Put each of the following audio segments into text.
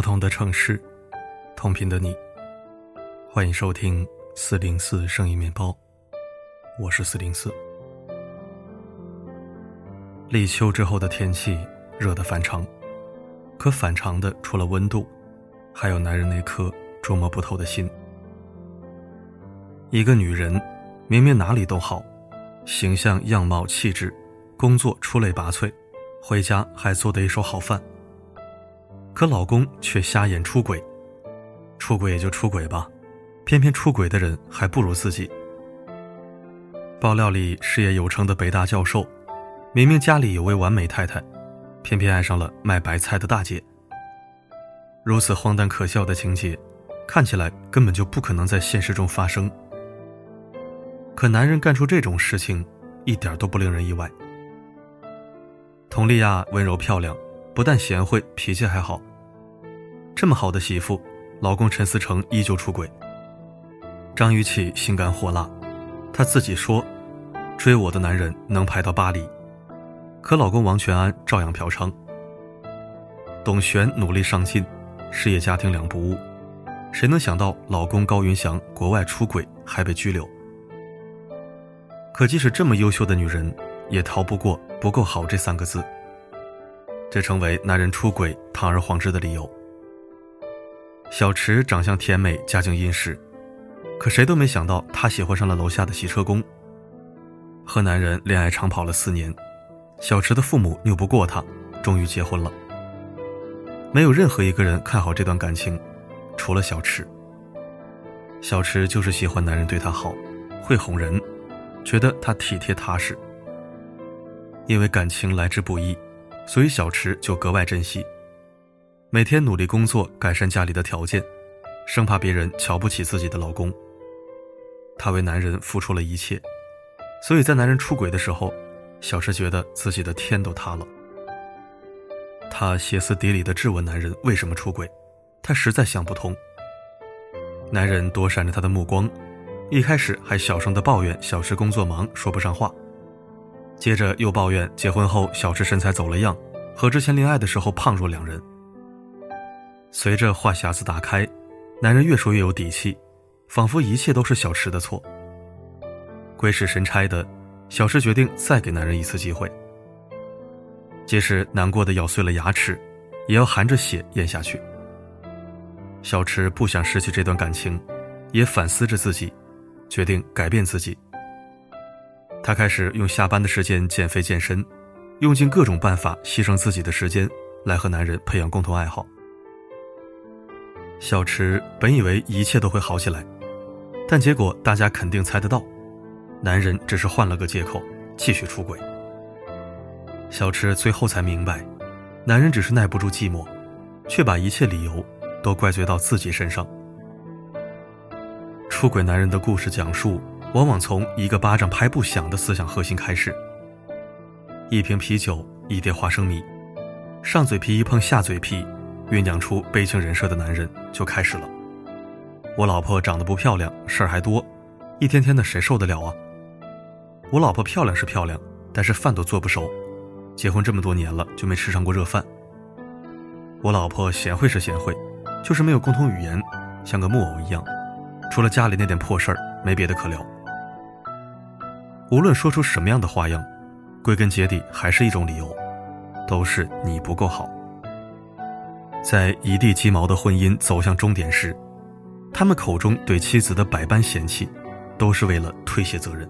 不同的城市，同频的你，欢迎收听四零四声音面包，我是四零四。立秋之后的天气热得反常，可反常的除了温度，还有男人那颗捉摸不透的心。一个女人明明哪里都好，形象、样貌、气质，工作出类拔萃，回家还做得一手好饭。可老公却瞎眼出轨，出轨也就出轨吧，偏偏出轨的人还不如自己。爆料里事业有成的北大教授，明明家里有位完美太太，偏偏爱上了卖白菜的大姐。如此荒诞可笑的情节，看起来根本就不可能在现实中发生。可男人干出这种事情，一点都不令人意外。佟丽娅温柔漂亮。不但贤惠，脾气还好。这么好的媳妇，老公陈思成依旧出轨。张雨绮性感火辣，她自己说：“追我的男人能排到巴黎。”可老公王全安照样嫖娼。董璇努力上进，事业家庭两不误。谁能想到老公高云翔国外出轨还被拘留？可即使这么优秀的女人，也逃不过“不够好”这三个字。这成为男人出轨堂而皇之的理由。小池长相甜美，家境殷实，可谁都没想到她喜欢上了楼下的洗车工。和男人恋爱长跑了四年，小池的父母拗不过她，终于结婚了。没有任何一个人看好这段感情，除了小池。小池就是喜欢男人对她好，会哄人，觉得他体贴踏实。因为感情来之不易。所以小池就格外珍惜，每天努力工作，改善家里的条件，生怕别人瞧不起自己的老公。她为男人付出了一切，所以在男人出轨的时候，小池觉得自己的天都塌了。她歇斯底里地质问男人为什么出轨，她实在想不通。男人躲闪着她的目光，一开始还小声地抱怨小池工作忙，说不上话。接着又抱怨结婚后小池身材走了样，和之前恋爱的时候胖若两人。随着话匣子打开，男人越说越有底气，仿佛一切都是小池的错。鬼使神差的，小池决定再给男人一次机会。即使难过的咬碎了牙齿，也要含着血咽下去。小池不想失去这段感情，也反思着自己，决定改变自己。她开始用下班的时间减肥健身，用尽各种办法牺牲自己的时间来和男人培养共同爱好。小池本以为一切都会好起来，但结果大家肯定猜得到，男人只是换了个借口继续出轨。小池最后才明白，男人只是耐不住寂寞，却把一切理由都怪罪到自己身上。出轨男人的故事讲述。往往从一个巴掌拍不响的思想核心开始。一瓶啤酒，一碟花生米，上嘴皮一碰下嘴皮，酝酿出悲情人设的男人就开始了。我老婆长得不漂亮，事儿还多，一天天的谁受得了啊？我老婆漂亮是漂亮，但是饭都做不熟，结婚这么多年了就没吃上过热饭。我老婆贤惠是贤惠，就是没有共同语言，像个木偶一样，除了家里那点破事儿，没别的可聊。无论说出什么样的花样，归根结底还是一种理由，都是你不够好。在一地鸡毛的婚姻走向终点时，他们口中对妻子的百般嫌弃，都是为了推卸责任，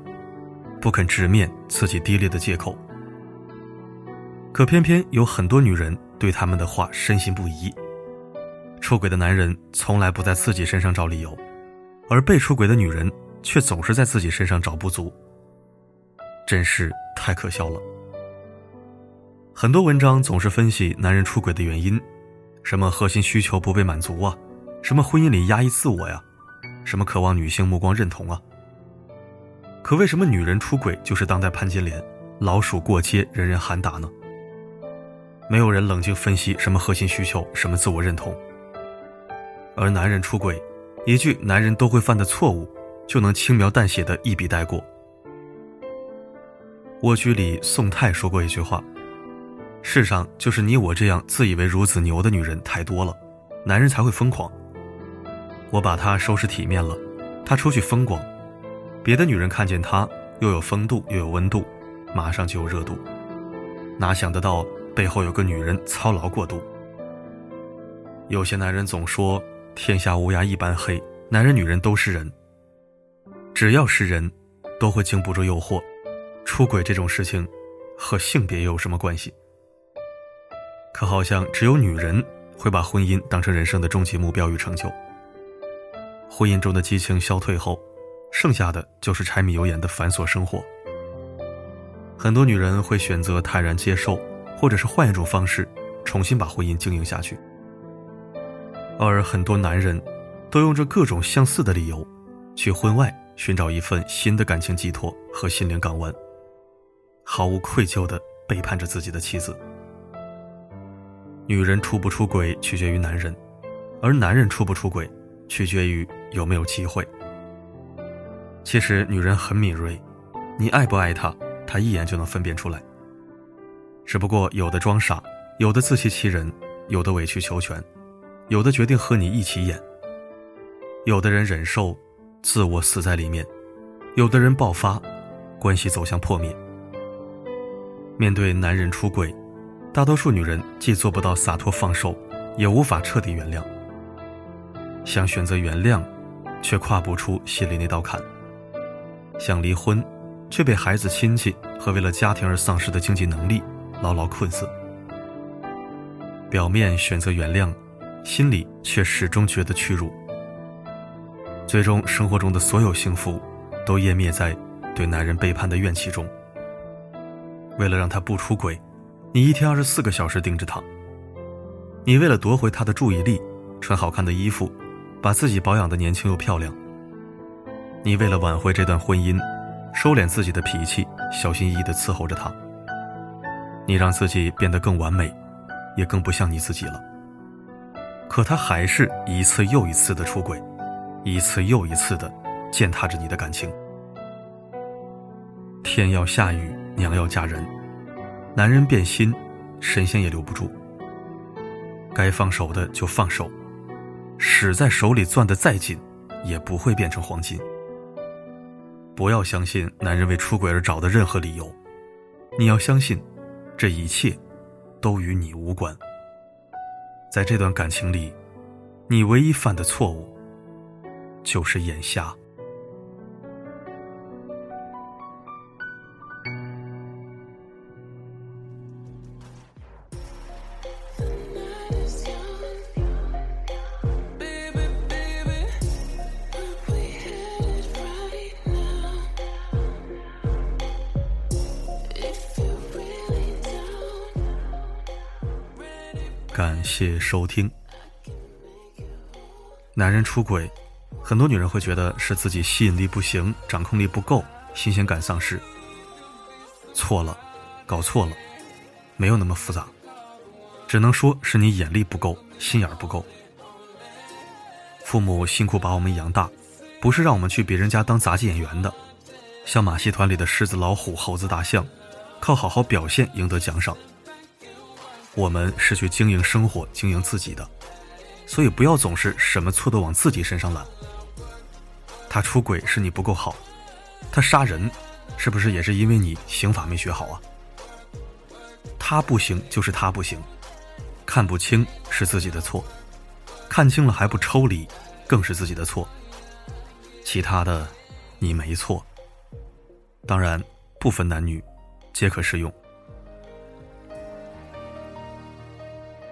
不肯直面自己低劣的借口。可偏偏有很多女人对他们的话深信不疑。出轨的男人从来不在自己身上找理由，而被出轨的女人却总是在自己身上找不足。真是太可笑了。很多文章总是分析男人出轨的原因，什么核心需求不被满足啊，什么婚姻里压抑自我呀，什么渴望女性目光认同啊。可为什么女人出轨就是当代潘金莲，老鼠过街人人喊打呢？没有人冷静分析什么核心需求，什么自我认同。而男人出轨，一句男人都会犯的错误，就能轻描淡写的一笔带过。蜗居里宋太说过一句话：“世上就是你我这样自以为孺子牛的女人太多了，男人才会疯狂。我把他收拾体面了，他出去风光，别的女人看见他又有风度又有温度，马上就有热度。哪想得到背后有个女人操劳过度？有些男人总说天下乌鸦一般黑，男人女人都是人。只要是人，都会经不住诱惑。出轨这种事情，和性别有什么关系？可好像只有女人会把婚姻当成人生的终极目标与成就。婚姻中的激情消退后，剩下的就是柴米油盐的繁琐生活。很多女人会选择坦然接受，或者是换一种方式，重新把婚姻经营下去。而很多男人，都用着各种相似的理由，去婚外寻找一份新的感情寄托和心灵港湾，毫无愧疚地背叛着自己的妻子。女人出不出轨取决于男人，而男人出不出轨取决于有没有机会。其实女人很敏锐，你爱不爱她，她一眼就能分辨出来。只不过有的装傻，有的自欺欺人，有的委曲求全，有的决定和你一起演。有的人忍受，自我死在里面；有的人爆发，关系走向破灭。面对男人出轨。大多数女人既做不到洒脱放手，也无法彻底原谅。想选择原谅，却跨不出心里那道坎；想离婚，却被孩子、亲戚和为了家庭而丧失的经济能力牢牢困死。表面选择原谅，心里却始终觉得屈辱。最终，生活中的所有幸福，都湮灭在对男人背叛的怨气中。为了让他不出轨。你一天二十四个小时盯着他，你为了夺回他的注意力，穿好看的衣服，把自己保养的年轻又漂亮。你为了挽回这段婚姻，收敛自己的脾气，小心翼翼地伺候着他。你让自己变得更完美，也更不像你自己了。可他还是一次又一次的出轨，一次又一次的践踏着你的感情。天要下雨，娘要嫁人。男人变心，神仙也留不住。该放手的就放手，屎在手里攥得再紧，也不会变成黄金。不要相信男人为出轨而找的任何理由，你要相信，这一切都与你无关。在这段感情里，你唯一犯的错误，就是眼瞎。谢收听。男人出轨，很多女人会觉得是自己吸引力不行，掌控力不够，新鲜感丧失。错了，搞错了，没有那么复杂，只能说是你眼力不够，心眼不够。父母辛苦把我们养大，不是让我们去别人家当杂技演员的，像马戏团里的狮子、老虎、猴子、大象，靠好好表现赢得奖赏。我们是去经营生活、经营自己的，所以不要总是什么错都往自己身上揽。他出轨是你不够好，他杀人，是不是也是因为你刑法没学好啊？他不行就是他不行，看不清是自己的错，看清了还不抽离，更是自己的错。其他的，你没错。当然，不分男女，皆可适用。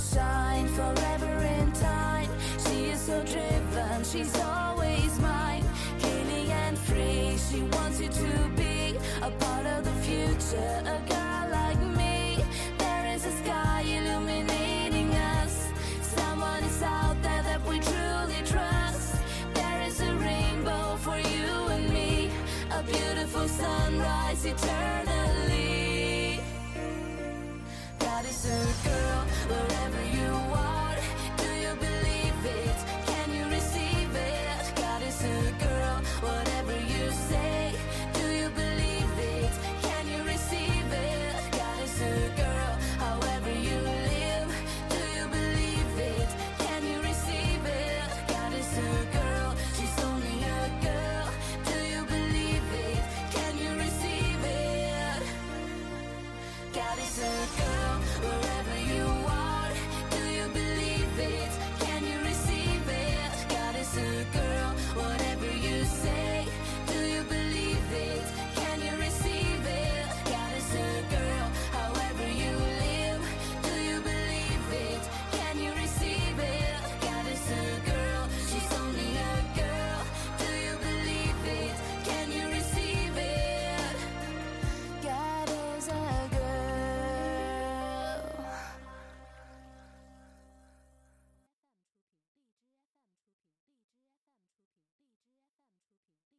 Shine forever in time. She is so driven, she's always mine. Kaylee and free, she wants you to be a part of the future. A girl like me, there is a sky illuminating us. Someone is out there that we truly trust. There is a rainbow for you and me, a beautiful sunrise eternally.